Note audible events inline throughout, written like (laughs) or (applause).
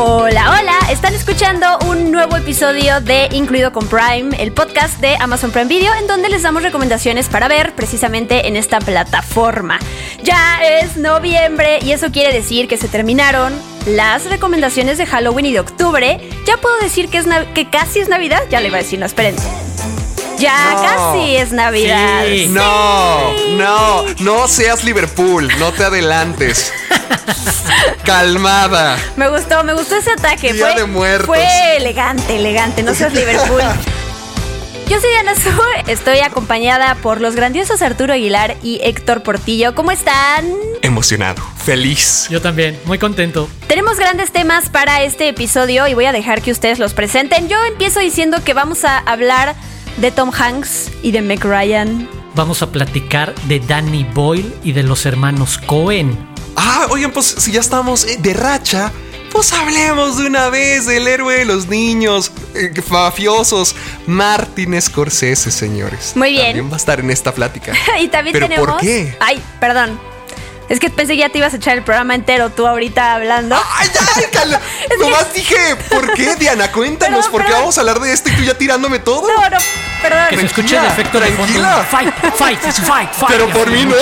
Hola, hola, están escuchando un nuevo episodio de Incluido con Prime, el podcast de Amazon Prime Video, en donde les damos recomendaciones para ver precisamente en esta plataforma. Ya es noviembre y eso quiere decir que se terminaron las recomendaciones de Halloween y de octubre. Ya puedo decir que, es que casi es Navidad, ya le iba a decir, no, esperen. Ya casi es Navidad. No, no, no seas Liverpool, no te adelantes. (laughs) Calmada. Me gustó, me gustó ese ataque. Día fue, de muertos. fue elegante, elegante. No seas Liverpool. Yo soy Diana Su, estoy acompañada por los grandiosos Arturo Aguilar y Héctor Portillo. ¿Cómo están? Emocionado, feliz. Yo también, muy contento. Tenemos grandes temas para este episodio y voy a dejar que ustedes los presenten. Yo empiezo diciendo que vamos a hablar de Tom Hanks y de Meg Ryan. Vamos a platicar de Danny Boyle y de los hermanos Cohen. Ah, oigan, pues si ya estamos eh, de racha, pues hablemos de una vez del héroe de los niños eh, mafiosos, Martin Scorsese, señores. Muy bien. También va a estar en esta plática. (laughs) y también ¿Pero tenemos. por qué? Ay, perdón. Es que pensé que ya te ibas a echar el programa entero tú ahorita hablando. ¡Ay, ay, (laughs) cala! Nomás dije, ¿por qué, Diana? Cuéntanos, ¿por qué vamos a hablar de esto y tú ya tirándome todo? No, no, perdón. Que se escuche el efecto de fondo. tranquila. Fight, fight, fight, fight. Pero por mí no.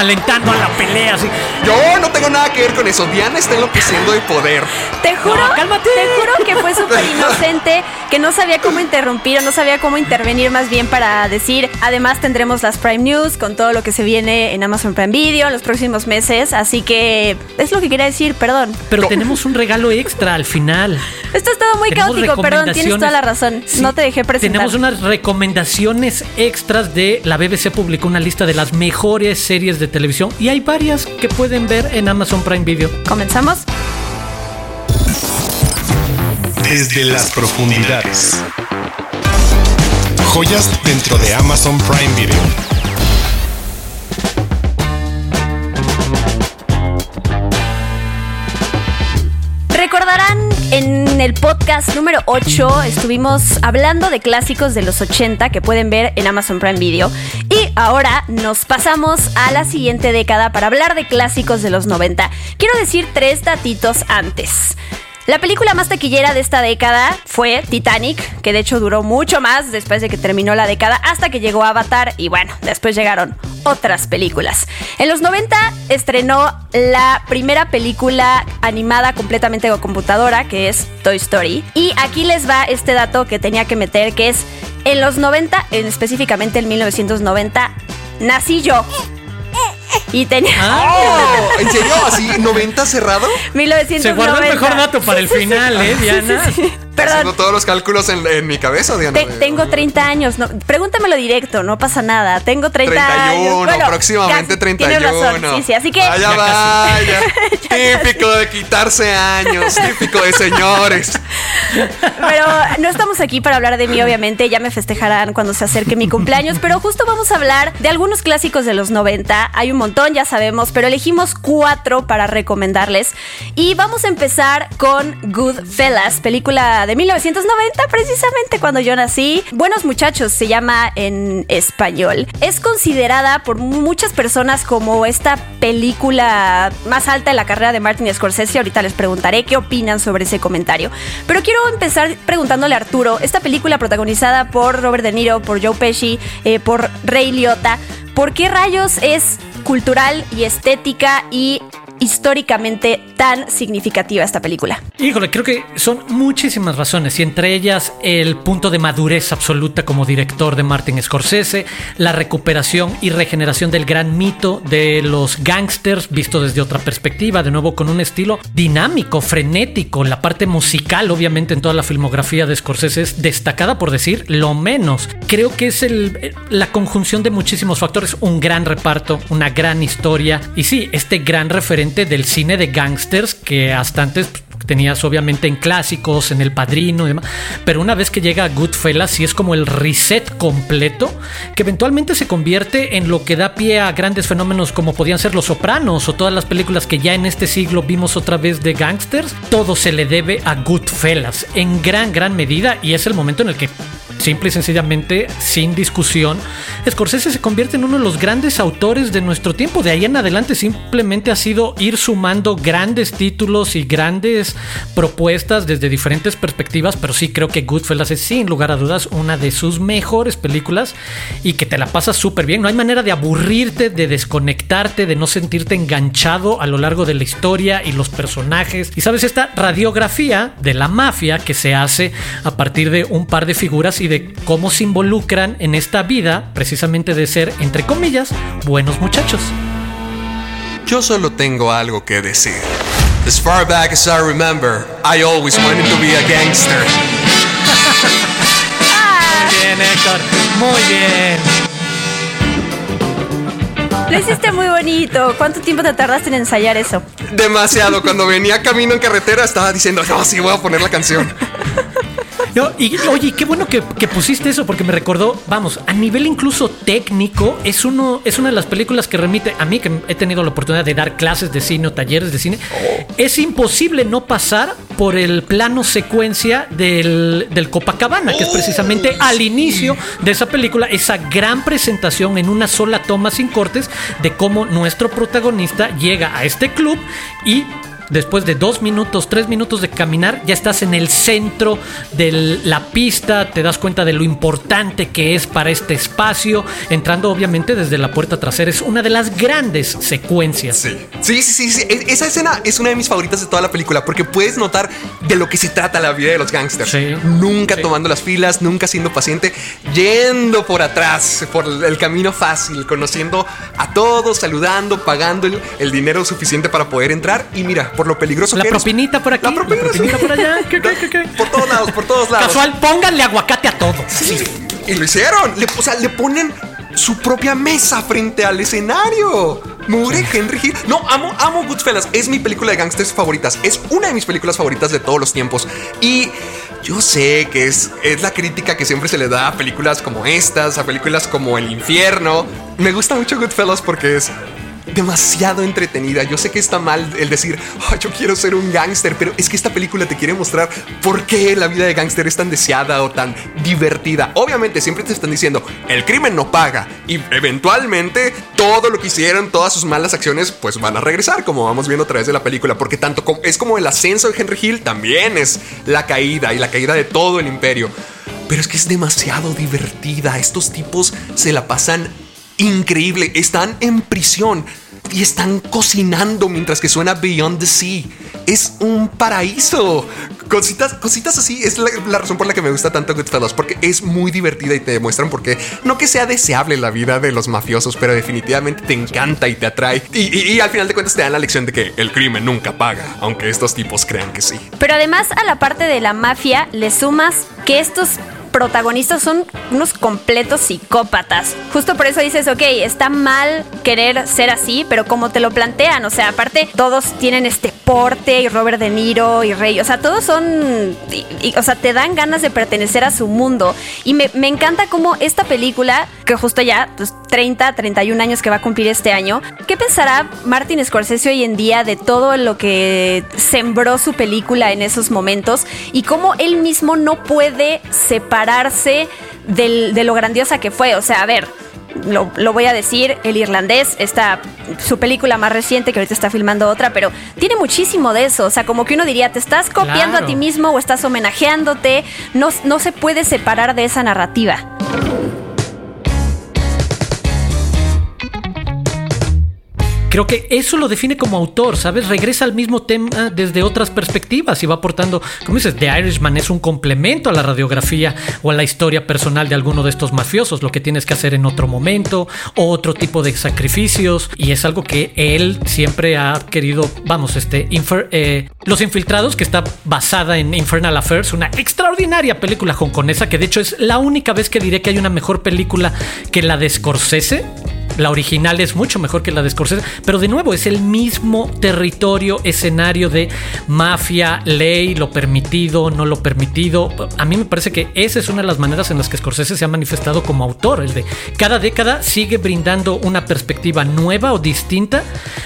Alentando a la pelea. Así. Yo no tengo nada que ver con eso. Diana está enloqueciendo de poder. Te juro, No, cálmate. te juro que fue súper (laughs) inocente, que no sabía cómo interrumpir o no sabía cómo intervenir más bien para decir, además tendremos las Prime News con todo lo que se viene en Amazon Prime Video en los próximos meses, así que es lo que quería decir, perdón. Pero tenemos un regalo extra al final. (laughs) Esto ha estado muy Tenemos caótico, perdón, tienes toda la razón, Sí, no te dejé presentar. Tenemos unas recomendaciones extras de la BBC publicó una lista de las mejores series de televisión y hay varias que pueden ver en Amazon Prime Video. ¿Comenzamos? Desde las profundidades. Joyas dentro de Amazon Prime Video. En el podcast número 8 estuvimos hablando de clásicos de los 80 que pueden ver en Amazon Prime Video y ahora nos pasamos a la siguiente década para hablar de clásicos de los 90. Quiero decir tres datitos antes. La película más taquillera de esta década fue Titanic, que de hecho duró mucho más después de que terminó la década hasta que llegó Avatar y bueno, después llegaron otras películas. En los 90 estrenó la primera película animada completamente con computadora, que es Toy Story. Y aquí les va este dato que tenía que meter, que es en los 90, en específicamente en 1990, nací yo. Y tenía... Oh, ¿En serio? ¿Así (laughs) 90 cerrado? 1990. Se guardó el mejor dato para el final, ¿eh, Diana? Sí, sí, sí. Haciendo todos los cálculos en, en mi cabeza, Diana. Te- tengo 30 años, no, pregúntamelo directo, no pasa nada. Tengo 30 31, años. Bueno, próximamente casi, 31. Tienes razón, sí, sí, así que Vaya, vaya. (laughs) típico de quitarse años, típico de señores. Pero no estamos aquí para hablar de mí, obviamente. Ya me festejarán cuando se acerque mi cumpleaños. Pero justo vamos a hablar de algunos clásicos de los 90. Hay un montón, ya sabemos, pero elegimos cuatro para recomendarles. Y vamos a empezar con Goodfellas, película de 1990, precisamente cuando yo nací. Buenos muchachos se llama en español. Es considerada por muchas personas como esta película más alta en la carrera de Martin Scorsese. Ahorita les preguntaré qué opinan sobre ese comentario. Pero quiero empezar preguntándole a Arturo, esta película protagonizada por Robert De Niro, por Joe Pesci, eh, por Ray Liotta, ¿por qué rayos es cultural y estética y históricamente tan significativa esta película? Híjole, creo que son muchísimas razones y entre ellas el punto de madurez absoluta como director de Martin Scorsese, la recuperación y regeneración del gran mito de los gangsters visto desde otra perspectiva, de nuevo con un estilo dinámico, frenético, la parte musical obviamente en toda la filmografía de Scorsese es destacada por decir lo menos. Creo que es el, la conjunción de muchísimos factores, un gran reparto, una gran historia y sí, este gran referente del cine de gangsters que hasta antes pues, tenías obviamente en clásicos, en El Padrino y demás, pero una vez que llega Goodfellas sí es como el reset completo que eventualmente se convierte en lo que da pie a grandes fenómenos como podían ser Los Sopranos o todas las películas que ya en este siglo vimos otra vez de gangsters. Todo se le debe a Goodfellas en gran, gran medida y es el momento en el que simple y sencillamente, sin discusión, Scorsese se convierte en uno de los grandes autores de nuestro tiempo. De ahí en adelante simplemente ha sido ir sumando grandes títulos y grandes propuestas desde diferentes perspectivas, pero sí creo que Goodfellas es sin lugar a dudas una de sus mejores películas y que te la pasas súper bien. No hay manera de aburrirte, de desconectarte, de no sentirte enganchado a lo largo de la historia y los personajes. Y sabes, esta radiografía de la mafia que se hace a partir de un par de figuras y de cómo se involucran en esta vida precisamente de ser, entre comillas, buenos muchachos. Yo solo tengo algo que decir. As far back as I remember, I always wanted to be a gangster. Muy bien, Héctor. Muy bien. Lo hiciste muy bonito. ¿Cuánto tiempo te tardaste en ensayar eso? Demasiado. Cuando venía camino en carretera estaba diciendo, no, sí, voy a poner la canción. No, y oye, qué bueno que, que, pusiste eso porque me recordó, vamos, a nivel incluso técnico, es uno, es una de las películas que remite a mí que he tenido la oportunidad de dar clases de cine o talleres de cine. Es imposible no pasar por el plano secuencia del, del Copacabana, que es precisamente al inicio de esa película, esa gran presentación en una sola toma sin cortes de cómo nuestro protagonista llega a este club y después de dos minutos, tres minutos de caminar, ya estás en el centro de la pista, te das cuenta de lo importante que es para este espacio, entrando obviamente desde la puerta trasera. Es una de las grandes secuencias. Sí, sí, sí, sí. E-, esa escena es una de mis favoritas de toda la película porque puedes notar de lo que se trata la vida de los gángsters. Nunca tomando las filas, nunca siendo paciente, yendo por atrás, por el camino fácil, conociendo a todos, saludando, pagando el, el dinero suficiente para poder entrar. Y mira, por lo peligroso la que propinita por aquí, la propinita, la propinita por allá. ¿Qué, qué, qué, por todos lados, por todos lados. Casual, pónganle aguacate a todo. Sí. Y lo hicieron. Le, o sea, le ponen su propia mesa frente al escenario. Mure Henry Hill. No, amo, amo Goodfellas. Es mi película de gangsters favoritas. Es una de mis películas favoritas de todos los tiempos. Y yo sé que es, es la crítica que siempre se le da a películas como estas, a películas como El Infierno. Me gusta mucho Goodfellas porque es demasiado entretenida. Yo sé que está mal el decir, yo quiero ser un gángster, pero es que esta película te quiere mostrar por qué la vida de gángster es tan deseada o tan divertida. Obviamente siempre te están diciendo, el crimen no paga y eventualmente todo lo que hicieron, todas sus malas acciones, pues van a regresar, como vamos viendo a través de la película, porque tanto como, es como el ascenso de Henry Hill, también es la caída y la caída de todo el imperio. Pero es que es demasiado divertida. Estos tipos se la pasan increíble. Están en prisión y están cocinando mientras que suena Beyond the Sea. Es un paraíso. Cositas, cositas así es la, razón por la que me gusta tanto Goodfellas, porque es muy divertida y te demuestran por qué. No que sea deseable la vida de los mafiosos, pero definitivamente te encanta y te atrae. Y, y, al final de cuentas te dan la lección de que el crimen nunca paga, aunque estos tipos crean que sí. Pero además a la parte de la mafia le sumas que estos protagonistas son unos completos psicópatas. Justo por eso dices, ok, está mal querer ser así, pero como te lo plantean, o sea, aparte todos tienen este porte y Robert De Niro y Rey, o sea, todos son, y, o sea, te dan ganas de pertenecer a su mundo. Y me, me encanta como esta película, que justo ya, pues 30, 31 años que va a cumplir este año, ¿qué pensará Martin Scorsese hoy en día de todo lo que sembró su película en esos momentos y cómo él mismo no puede separarse del, de lo grandiosa que fue? O sea, a ver, lo, lo, voy a decir, El Irlandés, esta, su película más reciente, que ahorita está filmando otra, pero tiene muchísimo de eso. O sea, como que uno diría, te estás copiando Claro. a ti mismo o estás homenajeándote. No, no se puede separar de esa narrativa. Creo que eso lo define como autor, ¿sabes? Regresa al mismo tema desde otras perspectivas y va aportando, como dices, The Irishman es un complemento a la radiografía o a la historia personal de alguno de estos mafiosos, lo que tienes que hacer en otro momento, o otro tipo de sacrificios, y es algo que él siempre ha querido, vamos, este, infer- eh, Los Infiltrados, que está basada en Infernal Affairs, una extraordinaria película hongkonesa, que de hecho es la única vez que diré que hay una mejor película que la de Scorsese La original es mucho mejor que la de Scorsese, pero de nuevo es el mismo territorio, escenario de mafia, ley, lo permitido, no lo permitido. A mí me parece que esa es una de las maneras en las que Scorsese se ha manifestado como autor, el de cada década sigue brindando una perspectiva nueva o distinta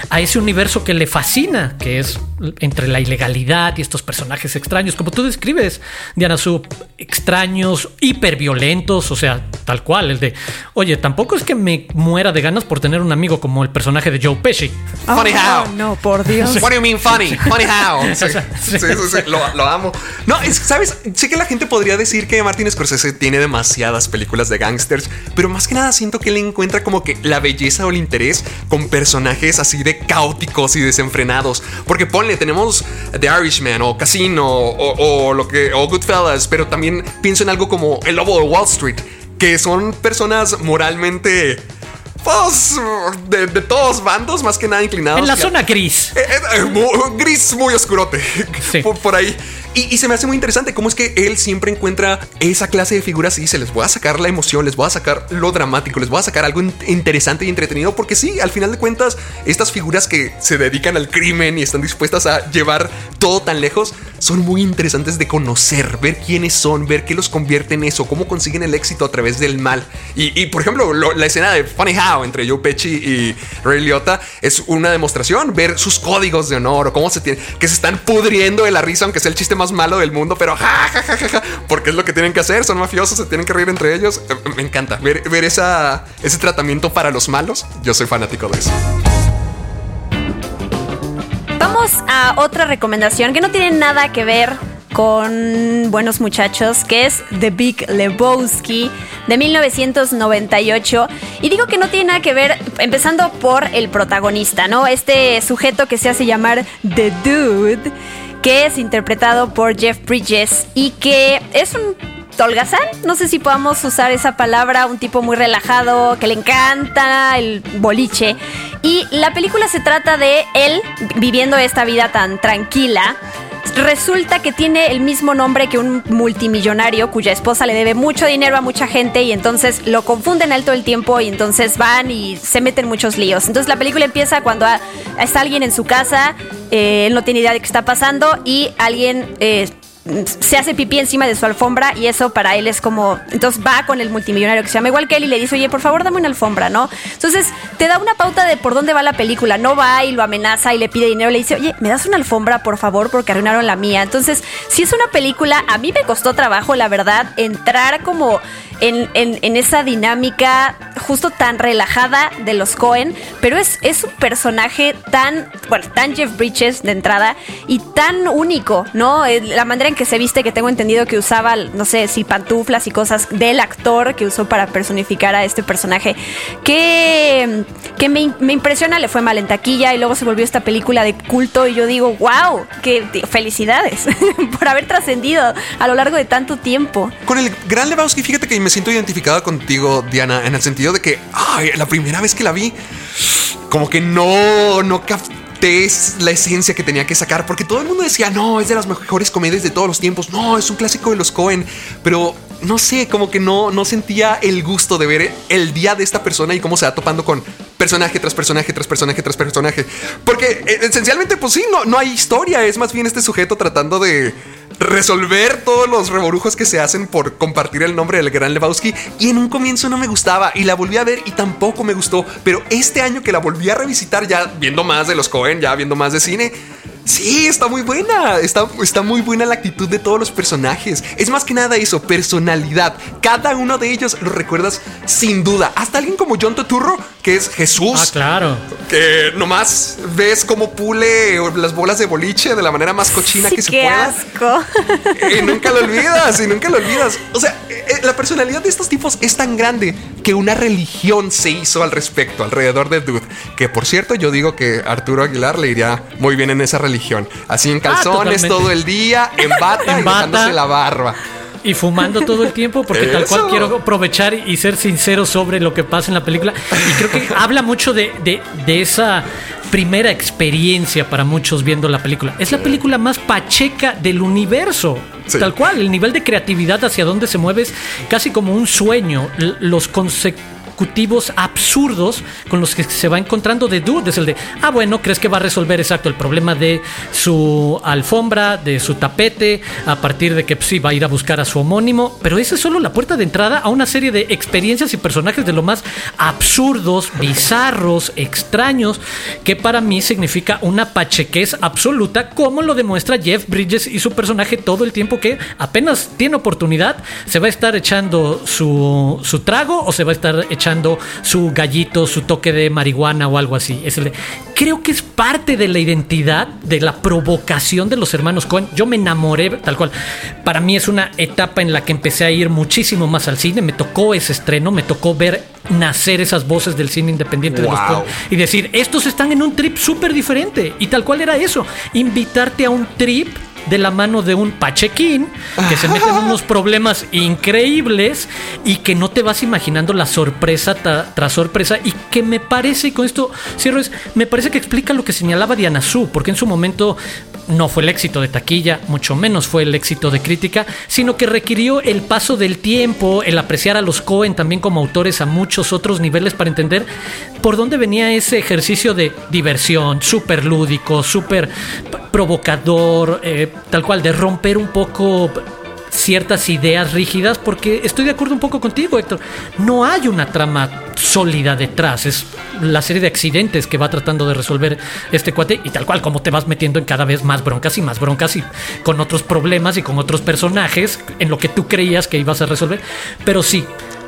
a ese universo que le fascina, que es entre la ilegalidad y estos personajes extraños, como tú describes, Diana Sub, extraños, hiperviolentos, o sea, tal cual, el de, oye, tampoco es que me muera de ganas por tener un amigo como el personaje de Joe Pesci. Funny Oh, how. No, por Dios. What do you mean funny? Funny how. (laughs) Sí, sí, sí, sí, Lo, lo amo. No, es, ¿sabes? Sé que la gente podría decir que Martin Scorsese tiene demasiadas películas de gangsters, pero más que nada siento que él encuentra como que la belleza o el interés con personajes así de caóticos y desenfrenados. Porque ponle, tenemos The Irishman o Casino o, o lo que, o Goodfellas, pero también pienso en algo como El Lobo de Wall Street, que son personas moralmente pues, de, de todos bandos, más que nada inclinados. En la zona gris. eh, eh, eh, mu- gris muy oscurote Sí. por, por ahí. Y, y se me hace muy interesante cómo es que él siempre encuentra esa clase de figuras y dice, les voy a sacar la emoción, les voy a sacar lo dramático, les voy a sacar algo in- interesante y entretenido, porque sí, al final de cuentas, estas figuras que se dedican al crimen y están dispuestas a llevar todo tan lejos, son muy interesantes de conocer, ver quiénes son, ver qué los convierte en eso, cómo consiguen el éxito a través del mal. Y, y, por ejemplo, lo- la escena de Funny How entre Joe Pesci y Ray Liotta es una demostración, ver sus códigos de honor o cómo se tiene, que se están pudriendo de la risa, aunque sea el chiste más malo del mundo, pero ja, ja, ja, ja, ja, porque es lo que tienen que hacer, son mafiosos, se tienen que reír entre ellos. Eh, Me encanta ver, ver esa, ese tratamiento para los malos. Yo soy fanático de eso. Vamos a otra recomendación que no tiene nada que ver con Buenos Muchachos, que es The Big Lebowski de 1998. Y digo que no tiene nada que ver, empezando por el protagonista, ¿no? Este sujeto que se hace llamar The Dude, que es interpretado por Jeff Bridges y que es un holgazán, no sé si podamos usar esa palabra, un tipo muy relajado, que le encanta el boliche. Y la película se trata de él viviendo esta vida tan tranquila. Resulta que tiene el mismo nombre que un multimillonario cuya esposa le debe mucho dinero a mucha gente y entonces lo confunden él todo el tiempo y entonces van y se meten muchos líos. Entonces la película empieza cuando está alguien en su casa, eh, él no tiene idea de qué está pasando y alguien eh, se hace pipí encima de su alfombra y eso para él es como. Entonces va con el multimillonario que se llama igual que él y le dice, oye, por favor, dame una alfombra, ¿no? Entonces te da una pauta de por dónde va la película. No va y lo amenaza y le pide dinero. Le dice, oye, ¿me das una alfombra, por favor? Porque arruinaron la mía. Entonces, si es una película, a mí me costó trabajo, la verdad, entrar como. En, en- en esa dinámica justo tan relajada de los Cohen, pero es, es un personaje tan, bueno, tan Jeff Bridges de entrada y tan único, ¿no? Eh, La manera en que se viste, que tengo entendido que usaba, no sé, si pantuflas y cosas del actor que usó para personificar a este personaje, que, que me, me impresiona, le fue mal en taquilla y luego se volvió esta película de culto y yo digo, wow, que felicidades (laughs) por haber trascendido a lo largo de tanto tiempo. Con el Gran Lebowski, fíjate que me siento identificada contigo, Diana, en el sentido de que ay, la primera vez que la vi, como que no, no capté la esencia que tenía que sacar, porque todo el mundo decía, no, es de las mejores comedias de todos los tiempos, no, es un clásico de los Cohen, pero no sé, como que no, no sentía el gusto de ver el día de esta persona y cómo se va topando con personaje tras personaje, tras personaje, tras personaje. Porque eh, esencialmente, pues sí, no, no hay historia, es más bien este sujeto tratando de resolver todos los reborujos que se hacen por compartir el nombre del gran Lebowski. Y en un comienzo no me gustaba y la volví a ver y tampoco me gustó. Pero este año que la volví a revisitar, ya viendo más de los Cohen, ya viendo más de cine. Sí, está muy buena. Está, está muy buena la actitud de todos los personajes. Es más que nada eso, personalidad. Cada uno de ellos lo recuerdas sin duda. Hasta alguien como John Turturro, que es Jesús Ah, claro. que nomás ves cómo pule las bolas de boliche de la manera más cochina Sí, que se qué pueda. asco. (laughs) Y nunca lo olvidas, y nunca lo olvidas. O sea, eh, eh, la personalidad de estos tipos es tan grande que una religión se hizo al respecto, alrededor de Dude. Que por cierto, yo digo que Arturo Aguilar le iría muy bien en esa religión. Así en calzones totalmente. todo el día, en bata En y bata. la barba. Y fumando todo el tiempo, porque tal cual quiero aprovechar y ser sincero sobre lo que pasa en la película. Y creo que (laughs) habla mucho de, de- de esa primera experiencia para muchos viendo la película. Es la película más pacheca del universo. Sí. Tal cual, el nivel de creatividad hacia dónde se mueve es casi como un sueño. Los conceptos consecutivos absurdos con los que se va encontrando de dude. Es el de, ah, bueno, crees que va a resolver exacto el problema de su alfombra, de su tapete, a partir de que pues, sí va a ir a buscar a su homónimo. Pero esa es solo la puerta de entrada a una serie de experiencias y personajes de lo más absurdos, bizarros, extraños, que para mí significa una pachequez absoluta, como lo demuestra Jeff Bridges y su personaje todo el tiempo que apenas tiene oportunidad, se va a estar echando su, su trago o se va a estar echando su gallito, su toque de marihuana o algo así. Es el, creo que es parte de la identidad, de la provocación de los hermanos Cohen. Yo me enamoré, tal cual. Para mí es una etapa en la que empecé a ir muchísimo más al cine. Me tocó ese estreno, me tocó ver nacer esas voces del cine independiente de los. Coen y decir, estos están en un trip súper diferente. Y tal cual era eso, invitarte a un trip de la mano de un pachequín que se mete en (laughs) unos problemas increíbles y que no te vas imaginando la sorpresa tras sorpresa. Y que me parece, y con esto cierro, es, me parece que explica lo que señalaba Diana Su, porque en su momento no fue el éxito de taquilla, mucho menos fue el éxito de crítica, sino que requirió el paso del tiempo, el apreciar a los Cohen también como autores a muchos otros niveles para entender por dónde venía ese ejercicio de diversión, súper lúdico, súper provocador, eh, tal cual, de romper un poco ciertas ideas rígidas, porque estoy de acuerdo un poco contigo, Héctor. No hay una trama sólida detrás, es la serie de accidentes que va tratando de resolver este cuate y tal cual como te vas metiendo en cada vez más broncas y más broncas y con otros problemas y con otros personajes en lo que tú creías que ibas a resolver. Pero sí,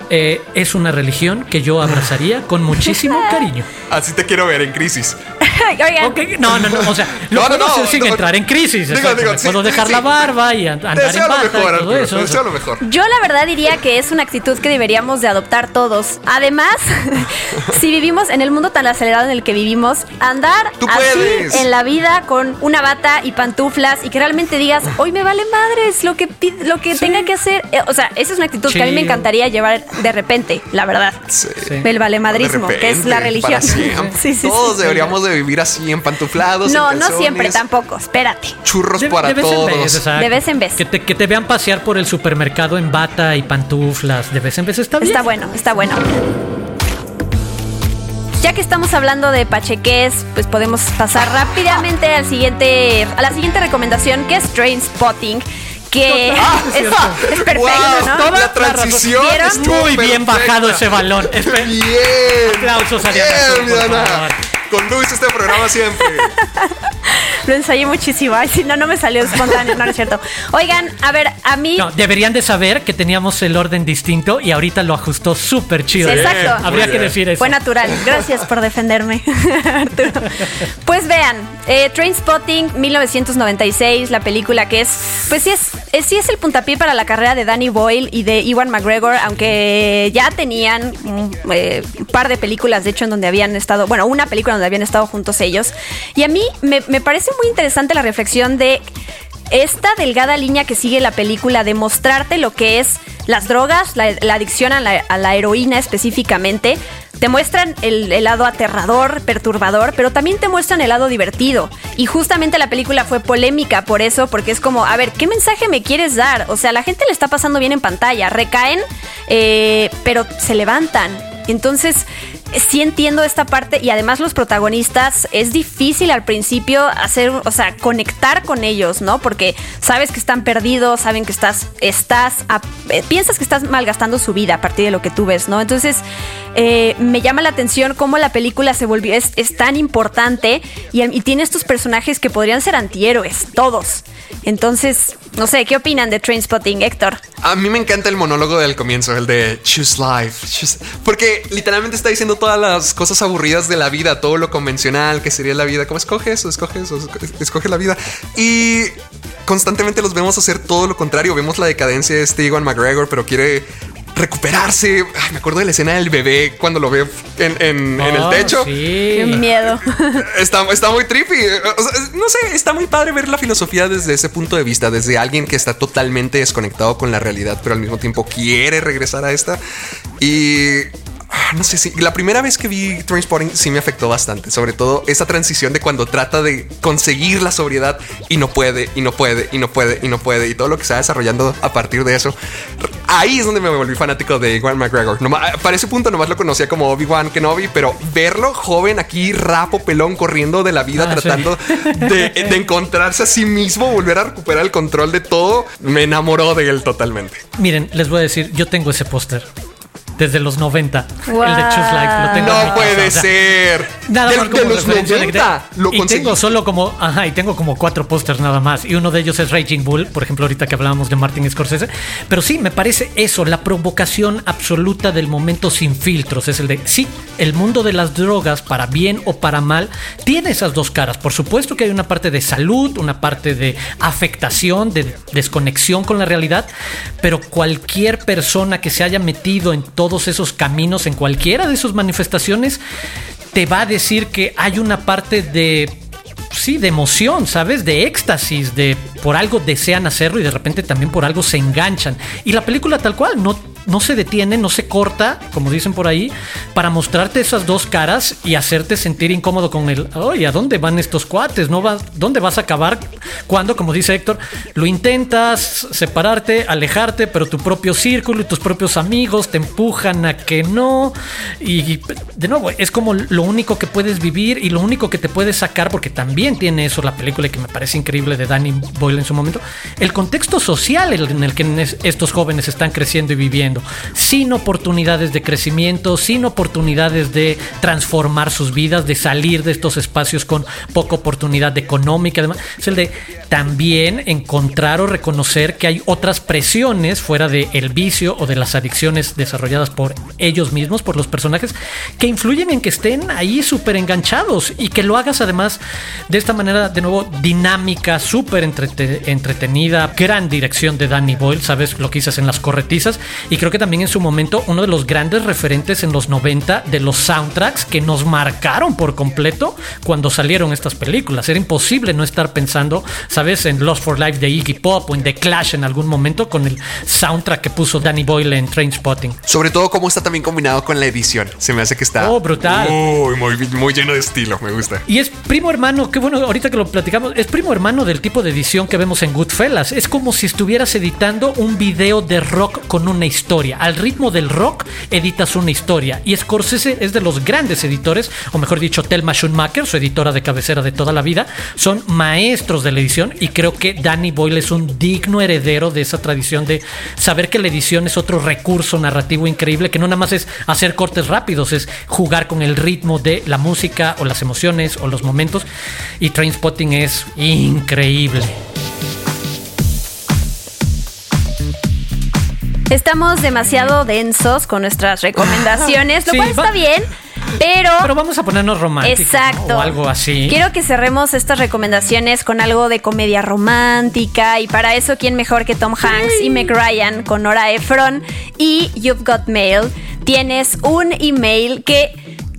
eh, es una religión que yo abrazaría con muchísimo (laughs) cariño. Así te quiero ver en crisis. (laughs) Oigan, Ok, no, no, no, o sea, lo No, no, puedo no, hacer sin no, entrar en crisis. digo, digo, sí, puedo dejar sí. la barba y andar en deseo lo bata mejor, y todo Arturo, eso. te deseo lo mejor. Yo la verdad diría que es una actitud que deberíamos de adoptar todos. Además, (laughs) si vivimos en el mundo tan acelerado en el que vivimos, andar así en la vida con una bata y pantuflas y que realmente digas, hoy me vale madres lo que lo que tenga que hacer. Eh, O sea, esa es una actitud que a mí me encantaría llevar de repente, la verdad. Sí. El valemadrismo, De que es la repente, religión. para siempre. (laughs) Sí, sí, Todos sí. deberíamos de vivir así empantuflados. No, en no siempre tampoco. Espérate. Churros De, para de vez todos. en vez. De vez en vez. Que te, que te vean pasear por el supermercado en bata y pantuflas. De vez en vez está bien. Está bueno, está bueno. Ya que estamos hablando de pacheques, pues podemos pasar rápidamente al siguiente, a la siguiente recomendación, que es Train Spotting. Que Ah, es, es perfecto, Wow, ¿no? toda La transición Muy bien perfecta. bajado ese balón. Bien. Aplausos a Diana Su, Bien, Diana. Conduce este programa siempre. Lo ensayé muchísimo. Ay, si no, no me salió espontáneo, no, no es cierto. Oigan, a ver, a mí. No, deberían de saber que teníamos el orden distinto y ahorita lo ajustó súper chido. Sí, exacto. Habría que decir eso. Fue natural. Gracias por defenderme, (laughs) Arturo. Pues vean, eh, Trainspotting 1996, la película que es, pues sí es, es- sí es el puntapié para la carrera de Danny Boyle y de Ewan McGregor, aunque ya tenían un eh, par de películas, de hecho, en donde habían estado, bueno, una película donde habían estado juntos ellos. Y a mí me, me parece muy interesante la reflexión de esta delgada línea que sigue la película de mostrarte lo que es las drogas, la, adicción a la, heroína específicamente, te muestran el, el lado aterrador, perturbador, pero también te muestran el lado divertido. Y justamente la película fue polémica por eso, porque es como, a ver, ¿qué mensaje me quieres dar? O sea, la gente le está pasando bien en pantalla, recaen, eh, pero se levantan. Entonces, sí entiendo esta parte y además los protagonistas es difícil al principio hacer, o sea, conectar con ellos, ¿no? Porque sabes que están perdidos, saben que estás, estás, eh, piensas que estás malgastando su vida a partir de lo que tú ves, ¿no? Entonces, eh, me llama la atención cómo la película se volvió, es, es tan importante y, tiene estos personajes que podrían ser antihéroes, todos. Entonces, no sé, ¿qué opinan de Trainspotting, Héctor? A mí me encanta el monólogo del comienzo, el de Choose Life. Porque literalmente está diciendo todas las cosas aburridas de la vida, todo lo convencional que sería la vida. Como escoge eso, escoge eso, esco- escoge la vida. Y constantemente los vemos hacer todo lo contrario. Vemos la decadencia de este Ewan McGregor, pero quiere recuperarse. Ay, me acuerdo de la escena del bebé cuando lo ve en, en- en el Oh, techo. Qué miedo. (laughs) Está, está muy trippy. O sea, no sé, está muy padre ver la filosofía desde ese punto de vista, desde alguien que está totalmente desconectado con la realidad, pero al mismo tiempo quiere regresar a esta. Y ah, no sé si la primera vez que vi Trainspotting sí me afectó bastante, sobre todo esa transición de cuando trata de conseguir la sobriedad y no puede, y no puede, y no puede, y no puede, y todo lo que se va desarrollando a partir de eso. Ahí es donde me volví fanático de Iwan McGregor. para ese punto nomás lo conocía como Obi-Wan Kenobi, pero verlo joven aquí, rapo, pelón, corriendo de la vida, ah, tratando de, de encontrarse a sí mismo, volver a recuperar el control de todo, me enamoró de él totalmente. Miren, les voy a decir, yo tengo ese póster desde los 90. El de Choose Life. Lo tengo no puede ser. Nada de, más como de los 90. lo y tengo solo como, ajá, y tengo como cuatro pósters nada más. Y uno de ellos es Raging Bull, por ejemplo, ahorita que hablábamos de Martin Scorsese. Pero sí, me parece eso, la provocación absoluta del momento sin filtros. Es el de, sí, el mundo de las drogas, para bien o para mal, tiene esas dos caras. Por supuesto que hay una parte de salud, una parte de afectación, de desconexión con la realidad. Pero cualquier persona que se haya metido en todo todos esos caminos en cualquiera de sus manifestaciones, te va a decir que hay una parte de sí, de emoción, ¿sabes? De éxtasis, de por algo desean hacerlo y de repente también por algo se enganchan. Y la película tal cual no no se detiene, no se corta, como dicen por ahí, para mostrarte esas dos caras y hacerte sentir incómodo con el, oye, ¿a dónde van estos cuates? ¿No vas, ¿Dónde vas a acabar? Cuando, como dice Héctor, lo intentas separarte, alejarte, pero tu propio círculo y tus propios amigos te empujan a que no. Y de nuevo, es como lo único que puedes vivir y lo único que te puedes sacar, porque también tiene eso la película que me parece increíble de Danny Boyle en su momento, el contexto social en el que estos jóvenes están creciendo y viviendo sin oportunidades de crecimiento, sin oportunidades de transformar sus vidas, de salir de estos espacios con poca oportunidad económica. Además, es el de también encontrar o reconocer que hay otras presiones fuera del el vicio o de las adicciones desarrolladas por ellos mismos, por los personajes, que influyen en que estén ahí súper enganchados y que lo hagas además de esta manera, de nuevo, dinámica, súper entretenida, gran dirección de Danny Boyle, sabes lo que dices en las corretizas, y creo que también en su momento uno de los grandes referentes en los 90 de los soundtracks que nos marcaron por completo cuando salieron estas películas. Era imposible no estar pensando ¿sabes? En Lost for Life de Iggy Pop o en The Clash en algún momento con el soundtrack que puso Danny Boyle en Train Spotting. Sobre todo cómo está también combinado con la edición. Se me hace que está... Oh, brutal. muy, muy lleno de estilo, me gusta. Y es primo hermano, qué bueno, ahorita que lo platicamos, es primo hermano del tipo de edición que vemos en Goodfellas. Es como si estuvieras editando un video de rock con una historia. Al ritmo del rock editas una historia. Y Scorsese es de los grandes editores, o mejor dicho, Thelma Schumacher, su editora de cabecera de toda la vida, son maestros de la edición y creo que Danny Boyle es un digno heredero de esa tradición de saber que la edición es otro recurso narrativo increíble que no nada más es hacer cortes rápidos, es jugar con el ritmo de la música o las emociones o los momentos y Trainspotting es increíble. Estamos demasiado densos con nuestras recomendaciones, lo (laughs) cual está bien. Pero, pero vamos a ponernos románticos. Exacto. O algo así. Quiero que cerremos estas recomendaciones con algo de comedia romántica. Y para eso, ¿quién mejor que Tom Hanks y Meg Ryan con Nora Ephron y You've Got Mail? Tienes un email que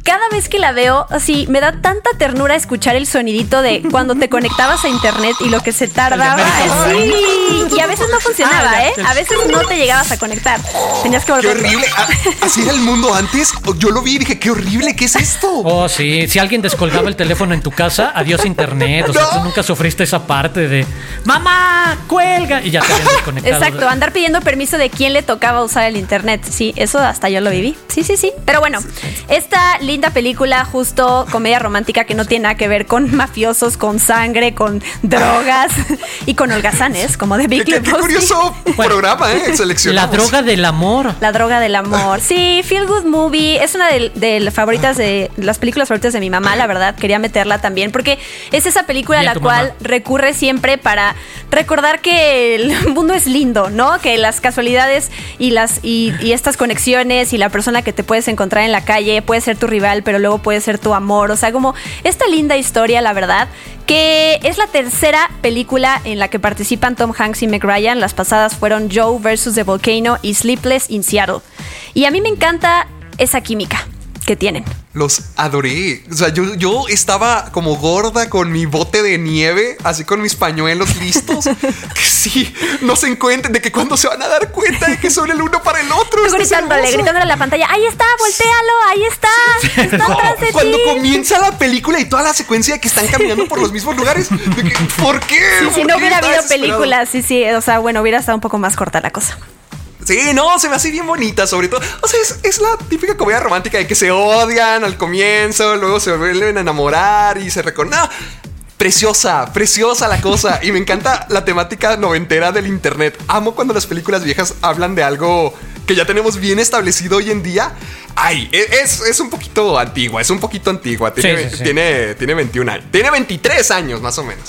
cada vez que la veo, así, me da tanta ternura escuchar el sonidito de cuando te conectabas a internet y lo que se tardaba. Sí, y a veces no funcionaba, ah, ¿eh? A veces no te llegabas a conectar. Tenías que volver. Qué horrible. Ah, así era el mundo antes. Yo lo vi y dije, qué horrible, ¿qué es esto? Oh, sí. Si alguien descolgaba el teléfono en tu casa, adiós internet. O sea, tú nunca sufriste esa parte de mamá, cuelga. Y ya te habían desconectado. Exacto, andar pidiendo permiso de quién le tocaba usar el internet. Sí, eso hasta yo lo viví. Sí, sí, sí. Pero bueno, esta línea película, justo comedia romántica que no tiene nada que ver con (laughs) mafiosos, con sangre, con drogas y con holgazanes, como de Big Qué, qué curioso (laughs) programa, ¿eh? La droga del amor. La droga del amor. Sí, Feel Good Movie. Es una de, las favoritas de las películas favoritas de mi mamá, la verdad. Quería meterla también porque es esa película a la cual recurre siempre para recordar que el (laughs) mundo es lindo, ¿no? Que las casualidades y las y, y estas conexiones y la persona que te puedes encontrar en la calle puede ser tu rival pero luego puede ser tu amor. O sea, como esta linda historia, la verdad, que es la tercera película en la que participan Tom Hanks y Meg Ryan. Las pasadas fueron Joe versus The Volcano y Sleepless in Seattle. Y a mí me encanta esa química que tienen. Los adoré. O sea, yo, yo estaba como gorda con mi bote de nieve, así con mis pañuelos listos. (laughs) que sí, no se encuentren de que cuando se van a dar cuenta de que son el uno para el otro. Es gritándole, gritándole a la pantalla, ahí está, voltealo, ahí está, está No, (laughs) atrás de cuando ti. comienza la película y toda la secuencia de que están caminando por los mismos lugares, (laughs) de que, ¿por qué? Sí, ¿Por si no qué hubiera habido películas, sí, sí, o sea, bueno, hubiera estado un poco más corta la cosa. Sí, no, se me hace bien bonita, sobre todo. O sea, es, es la típica comedia romántica de que se odian al comienzo, luego se vuelven a enamorar y se reconocen. No, preciosa, preciosa la cosa. Y me encanta la temática noventera del internet. Amo cuando las películas viejas hablan de algo que ya tenemos bien establecido hoy en día. Ay, e- es, es un poquito antigua, es un poquito antigua. Tiene, Sí, sí, sí. tiene, tiene 21 años. Tiene 23 años más o menos.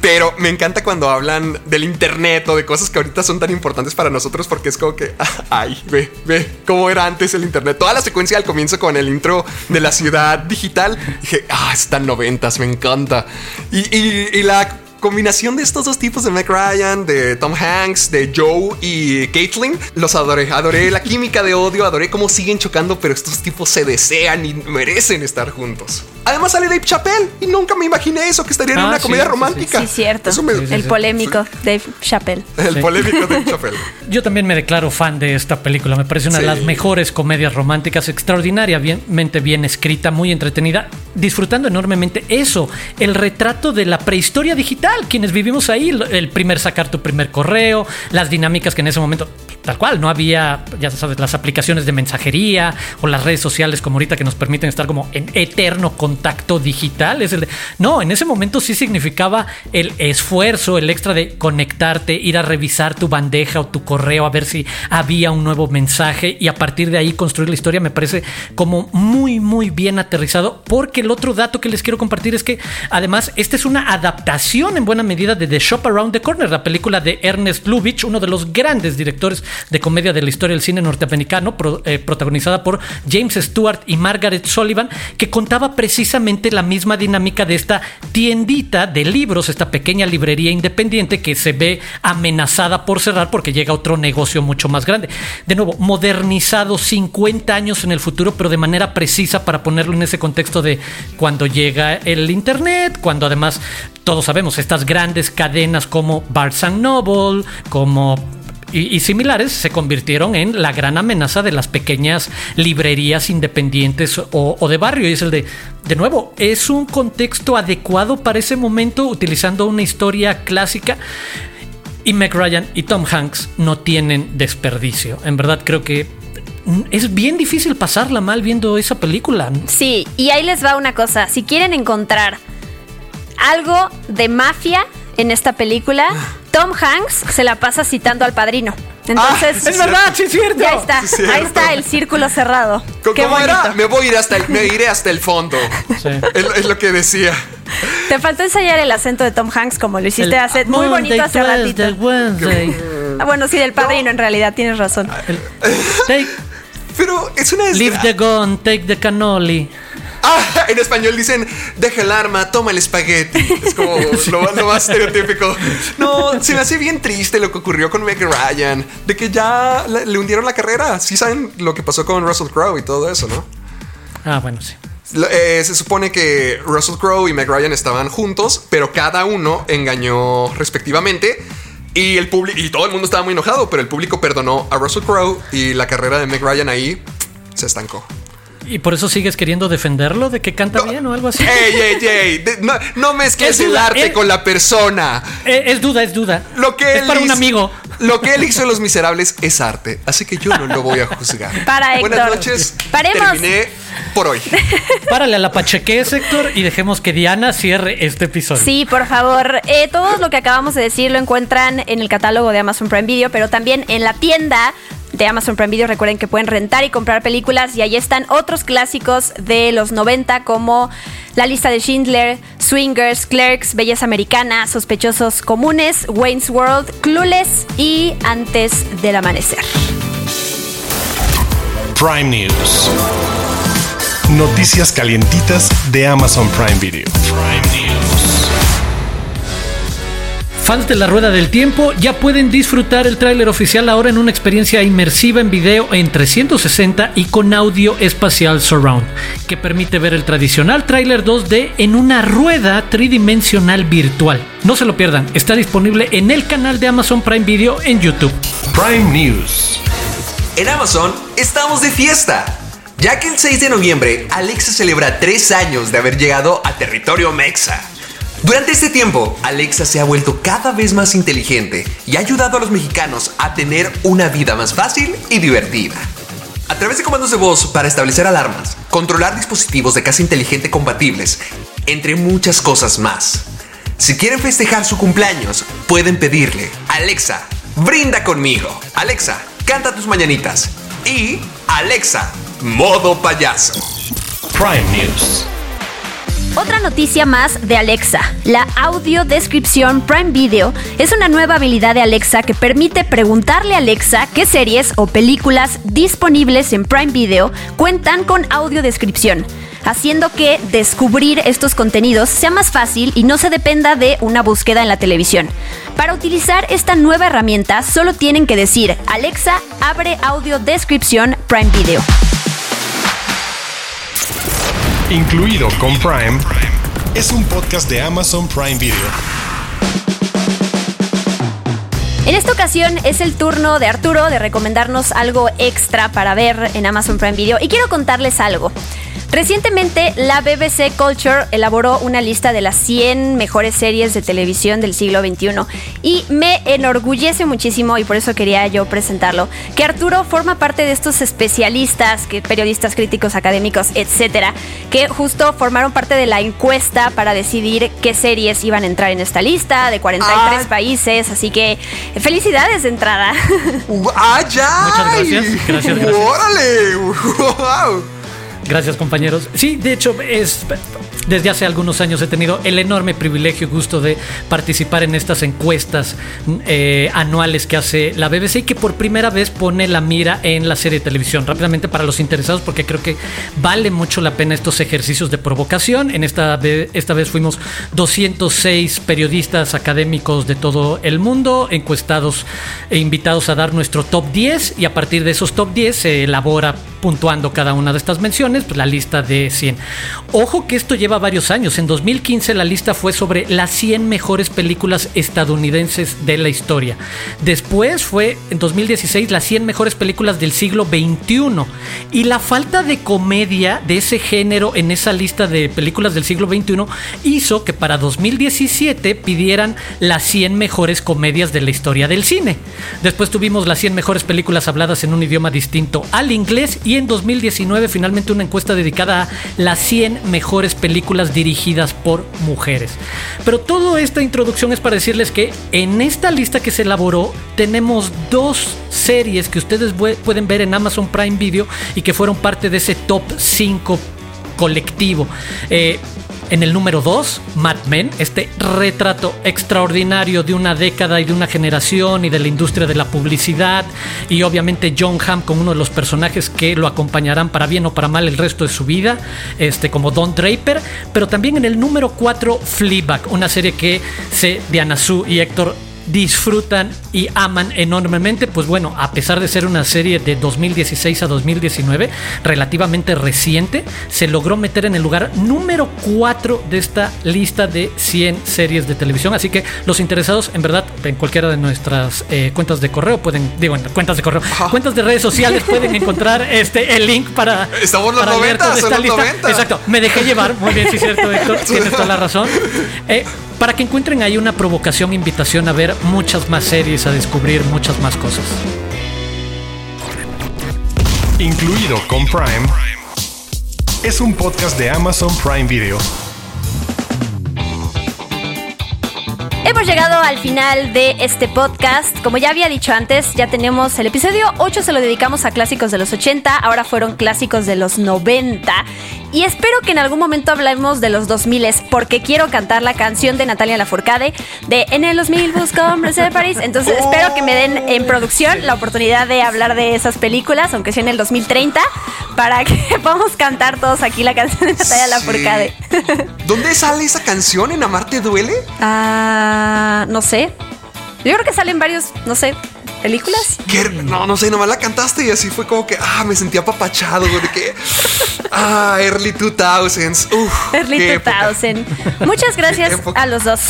Pero me encanta cuando hablan del internet o de cosas que ahorita son tan importantes para nosotros porque es como que, (laughs) ay, ve, ve cómo era antes el internet. Toda la secuencia al comienzo con el intro de la ciudad digital, dije, ah, están noventas, me encanta. Y, y- y la combinación de estos dos tipos de Meg Ryan, de Tom Hanks, de Joe y Caitlin, los adoré. Adoré la química de odio, adoré cómo siguen chocando, pero estos tipos se desean y merecen estar juntos. Además sale Dave Chappelle y nunca me imaginé eso, que estaría en Ah, una sí, comedia sí, sí. romántica. Sí, cierto. Eso me- Sí, sí, el sí. polémico Dave Chappelle. El Sí. polémico Dave (laughs) Chappelle. Yo también me declaro fan de esta película. Me parece una Sí. de las mejores comedias románticas, extraordinariamente bien escrita, muy entretenida, disfrutando enormemente eso, el retrato de la prehistoria digital, quienes vivimos ahí, el primer sacar tu primer correo, las dinámicas que en ese momento, tal cual, no había, ya sabes, las aplicaciones de mensajería o las redes sociales como ahorita que nos permiten estar como en eterno contacto digital. Es no, en ese momento sí significaba el esfuerzo, el extra de conectarte, ir a revisar tu bandeja o tu correo a ver si había un nuevo mensaje y a partir de ahí construir la historia me parece como muy muy bien aterrizado porque el otro dato que les quiero compartir es que además esta es una adaptación en buena medida de The Shop Around the Corner, la película de Ernest Lubitsch, uno de los grandes directores de comedia de la historia del cine norteamericano, eh, protagonizada por James Stewart y Margaret Sullivan, que contaba precisamente la misma dinámica de esta tiendita de libros, esta pequeña librería independiente que se ve amenazada por cerrar porque llega otro negocio mucho más grande. De nuevo, modernizado 50 años en el futuro, pero de manera precisa para ponerlo en ese contexto de cuando llega el Internet, cuando además todos sabemos estas grandes cadenas como Barnes Noble, como y, similares se convirtieron en la gran amenaza de las pequeñas librerías independientes o, de barrio. Y es el de, de nuevo, es un contexto adecuado para ese momento utilizando una historia clásica. Y Meg Ryan y Tom Hanks no tienen desperdicio. En verdad creo que es bien difícil pasarla mal viendo esa película. Sí, y ahí les va una cosa. Si quieren encontrar algo de mafia en esta película, Tom Hanks se la pasa citando al padrino. Entonces, Ah, es verdad, sí es cierto. ya está. Sí, ahí está el círculo cerrado. ¿Cómo Qué bonito. era? Me voy a ir hasta el, me iré hasta el fondo. Sí. Es, es lo que decía. Te faltó ensayar el acento de Tom Hanks como lo hiciste El hace muy bonito hace ratito. Ah, bueno, sí, del padrino en realidad, tienes razón. El- take- (laughs) Pero es una leave the gun, take the cannoli. Ah, en español dicen, deja el arma, toma el espagueti. Es como (laughs) lo, lo más estereotípico. No, (laughs) se me hace bien triste lo que ocurrió con Meg Ryan. De que ya le, hundieron la carrera. Sí saben lo que pasó con Russell Crowe y todo eso, ¿no? Ah, bueno, sí. Eh, se supone que Russell Crowe y Meg Ryan estaban juntos, pero cada uno engañó respectivamente. Y el público y todo el mundo estaba muy enojado, pero el público perdonó a Russell Crowe y la carrera de Meg Ryan ahí se estancó. ¿Y por eso sigues queriendo defenderlo de que canta bien o algo así? ¡Ey, ey, ey! De- no, no mezcles Es el duda, arte con la persona. Eh, es duda, es duda. Lo que es él para un amigo. Lo que él hizo en Los Miserables es arte, así que yo no lo voy a juzgar. (laughs) Para Buenas Héctor. noches. Paremos. Terminé por hoy. (laughs) Párale a la pachequez, Héctor, y dejemos que Diana cierre este episodio. Sí, por favor. Eh, todo lo que acabamos de decir lo encuentran en el catálogo de Amazon Prime Video, pero también en la tienda de Amazon Prime Video. Recuerden que pueden rentar y comprar películas y ahí están otros clásicos de los 90 como La lista de Schindler, Swingers, Clerks, Belleza Americana, Sospechosos Comunes, Wayne's World, Clueless y Antes del Amanecer. Prime News. Noticias calientitas de Amazon Prime Video. Fans de la Rueda del Tiempo ya pueden disfrutar el tráiler oficial ahora en una experiencia inmersiva en video en 360 y con audio espacial surround, que permite ver el tradicional tráiler 2D en una rueda tridimensional virtual. No se lo pierdan, está disponible en el canal de Amazon Prime Video en YouTube. Prime News. En Amazon estamos de fiesta. Ya que el 6 de noviembre Alexa celebra 3 años de haber llegado a territorio mexa. Durante este tiempo, Alexa se ha vuelto cada vez más inteligente y ha ayudado a los mexicanos a tener una vida más fácil y divertida. A través de comandos de voz para establecer alarmas, controlar dispositivos de casa inteligente compatibles, entre muchas cosas más. Si quieren festejar su cumpleaños, pueden pedirle, Alexa, brinda conmigo. Alexa, canta tus mañanitas. Y Alexa, modo payaso. Prime News. Otra noticia más de Alexa. La audiodescripción Prime Video es una nueva habilidad de Alexa que permite preguntarle a Alexa qué series o películas disponibles en Prime Video cuentan con audiodescripción, haciendo que descubrir estos contenidos sea más fácil y no se dependa de una búsqueda en la televisión. Para utilizar esta nueva herramienta solo tienen que decir Alexa abre audiodescripción Prime Video. Incluido con Prime, es un podcast de Amazon Prime Video. En esta ocasión es el turno de Arturo de recomendarnos algo extra para ver en Amazon Prime Video y quiero contarles algo. Recientemente, la BBC Culture elaboró una lista de las 100 mejores series de televisión del siglo XXI y me enorgullece muchísimo y por eso quería yo presentarlo, que Arturo forma parte de estos especialistas, que periodistas, críticos, académicos, etcétera, que justo formaron parte de la encuesta para decidir qué series iban a entrar en esta lista de 43 Ah. países, así que felicidades de entrada. (laughs) ¡Ah, ya! Muchas gracias, gracias, gracias. ¡Órale! (laughs) ¡Wow! Gracias compañeros. Sí, de hecho, es desde hace algunos años he tenido el enorme privilegio y gusto de participar en estas encuestas eh, anuales que hace la BBC y que por primera vez pone la mira en la serie de televisión. Rápidamente para los interesados, porque creo que vale mucho la pena estos ejercicios de provocación. En esta, ve- esta vez fuimos 206 periodistas académicos de todo el mundo, encuestados e invitados a dar nuestro top 10 y a partir de esos top 10 se elabora puntuando cada una de estas menciones, pues la lista de 100. Ojo que esto lleva varios años. En 2015 la lista fue sobre las 100 mejores películas estadounidenses de la historia. Después fue en 2016 las 100 mejores películas del siglo XXI. Y la falta de comedia de ese género en esa lista de películas del siglo XXI hizo que para 2017 pidieran las 100 mejores comedias de la historia del cine. Después tuvimos las 100 mejores películas habladas en un idioma distinto al inglés y en 2019 finalmente una encuesta dedicada a las 100 mejores películas dirigidas por mujeres. Pero toda esta introducción es para decirles que en esta lista que se elaboró tenemos dos series que ustedes pu- pueden ver en Amazon Prime Video y que fueron parte de ese top 5 colectivo. Eh, en el número 2, Mad Men, este retrato extraordinario de una década y de una generación y de la industria de la publicidad. Y obviamente John Hamm con uno de los personajes que lo acompañarán para bien o para mal el resto de su vida, este, como Don Draper. Pero también en el número 4, Fleabag, una serie que se, Diana Su y Héctor disfrutan y aman enormemente, pues bueno, a pesar de ser una serie de 2016 a 2019, relativamente reciente, se logró meter en el lugar número 4 de esta lista de 100 series de televisión. Así que los interesados, en verdad, en cualquiera de nuestras eh, cuentas de correo pueden, digo, en cuentas de correo, cuentas de redes sociales pueden encontrar este el link para, Estamos los para leer 90, toda esta los lista. 90. Exacto, me dejé llevar, muy bien, sí, cierto, Héctor, (laughs) tienes toda la razón. Eh, para que encuentren ahí una provocación, invitación a ver muchas más series, a descubrir muchas más cosas. Incluido con Prime, es un podcast de Amazon Prime Video. Hemos llegado al final de este podcast. Como ya había dicho antes, ya tenemos el episodio 8, se lo dedicamos a clásicos de los 80, ahora fueron clásicos de los 90. Y espero que en algún momento hablemos de los 2000 porque quiero cantar la canción de Natalia Lafourcade de En el 2000 busco hombres de París. Entonces espero que me den en producción la oportunidad de hablar de esas películas, aunque sea en el 2030. para que (laughs) podamos cantar todos aquí la canción de Natalia Sí. Lafourcade. ¿Dónde sale esa canción? ¿En Amarte Duele? Ah, no sé. Yo creo que salen varios, no sé, películas. ¿Qué? No, no sé, nomás la cantaste y así fue como que, ah, me sentía apapachado, güey, de que, ah, early 2000s, uf, Early qué época. 2000. Muchas gracias a los dos.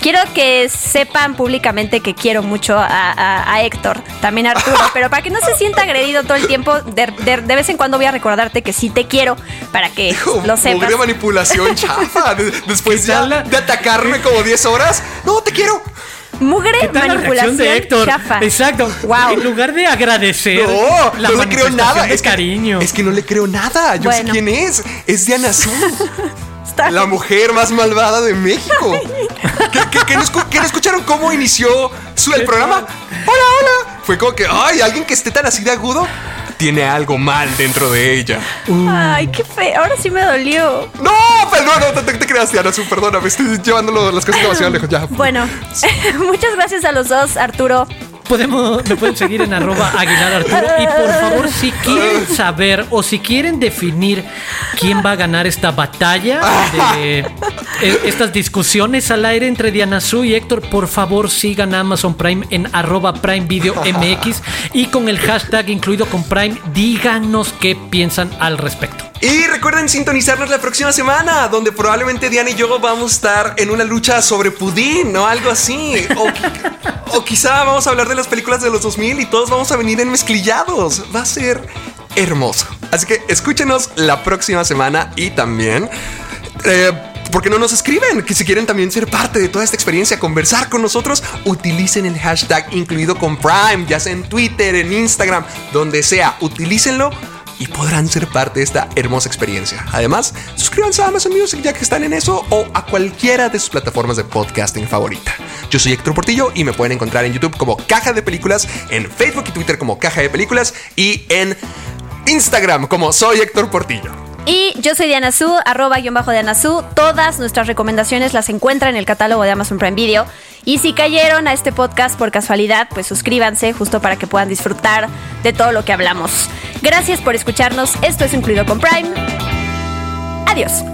Quiero que sepan públicamente que quiero mucho a, a- a Héctor, también a Arturo, (laughs) pero para que no se sienta agredido todo el tiempo, de, de- de vez en cuando voy a recordarte que sí te quiero, para que Hijo, lo sepas. manipulación chafa. De- después (laughs) ¿Qué ya de atacarme como 10 horas. No, te quiero. Mugre ¿Qué tal la manipulación reacción de Héctor? chafa. Exacto. Wow. En lugar de agradecer No, la no le creo nada. es que- cariño. es que no le creo nada. Yo sé quién es. Es Diana Azul. (laughs) Está La mujer más malvada de México. ¿Qué, qué- qué no, escu- qué no escucharon cómo inició su, el programa? Hola, hola. Fue como que, ay, alguien que esté tan así de agudo tiene algo mal dentro de ella. Ay, qué feo. Ahora sí me dolió. No, pero no, no, te, te creas, Diana Azul, perdóname. Estoy llevándolo las cosas demasiado lejos ya. Bueno, (laughs) muchas gracias a los dos, Arturo. Podemos, me pueden seguir en arroba Aguilar Arturo. Y por favor, si quieren saber o si quieren definir quién va a ganar esta batalla de eh, estas discusiones al aire entre Diana Su y Héctor, por favor sigan a Amazon Prime en arroba Prime Video MX y con el hashtag incluido con Prime, díganos qué piensan al respecto. Y recuerden sintonizarnos la próxima semana, donde probablemente Diana y yo vamos a estar en una lucha sobre pudín o algo así. O, o quizá vamos a hablar de las películas de los 2000 y todos vamos a venir en mezclillados. Va a ser hermoso. Así que escúchenos la próxima semana y también... eh, ¿Por qué no nos escriben? Que si quieren también ser parte de toda esta experiencia, conversar con nosotros, utilicen el hashtag incluido con Prime, ya sea en Twitter, en Instagram, donde sea, utilícenlo y podrán ser parte de esta hermosa experiencia. Además, suscríbanse a Amazon Music ya que están en eso o a cualquiera de sus plataformas de podcasting favorita. Yo soy Héctor Portillo y me pueden encontrar en YouTube como Caja de Películas, en Facebook y Twitter como Caja de Películas y en Instagram como Soy Héctor Portillo. Y yo soy Diana Su, arroba guion bajo Diana Su. Todas nuestras recomendaciones las encuentran en el catálogo de Amazon Prime Video. Y si cayeron a este podcast por casualidad, pues suscríbanse justo para que puedan disfrutar de todo lo que hablamos. Gracias por escucharnos. Esto es incluido con Prime. Adiós.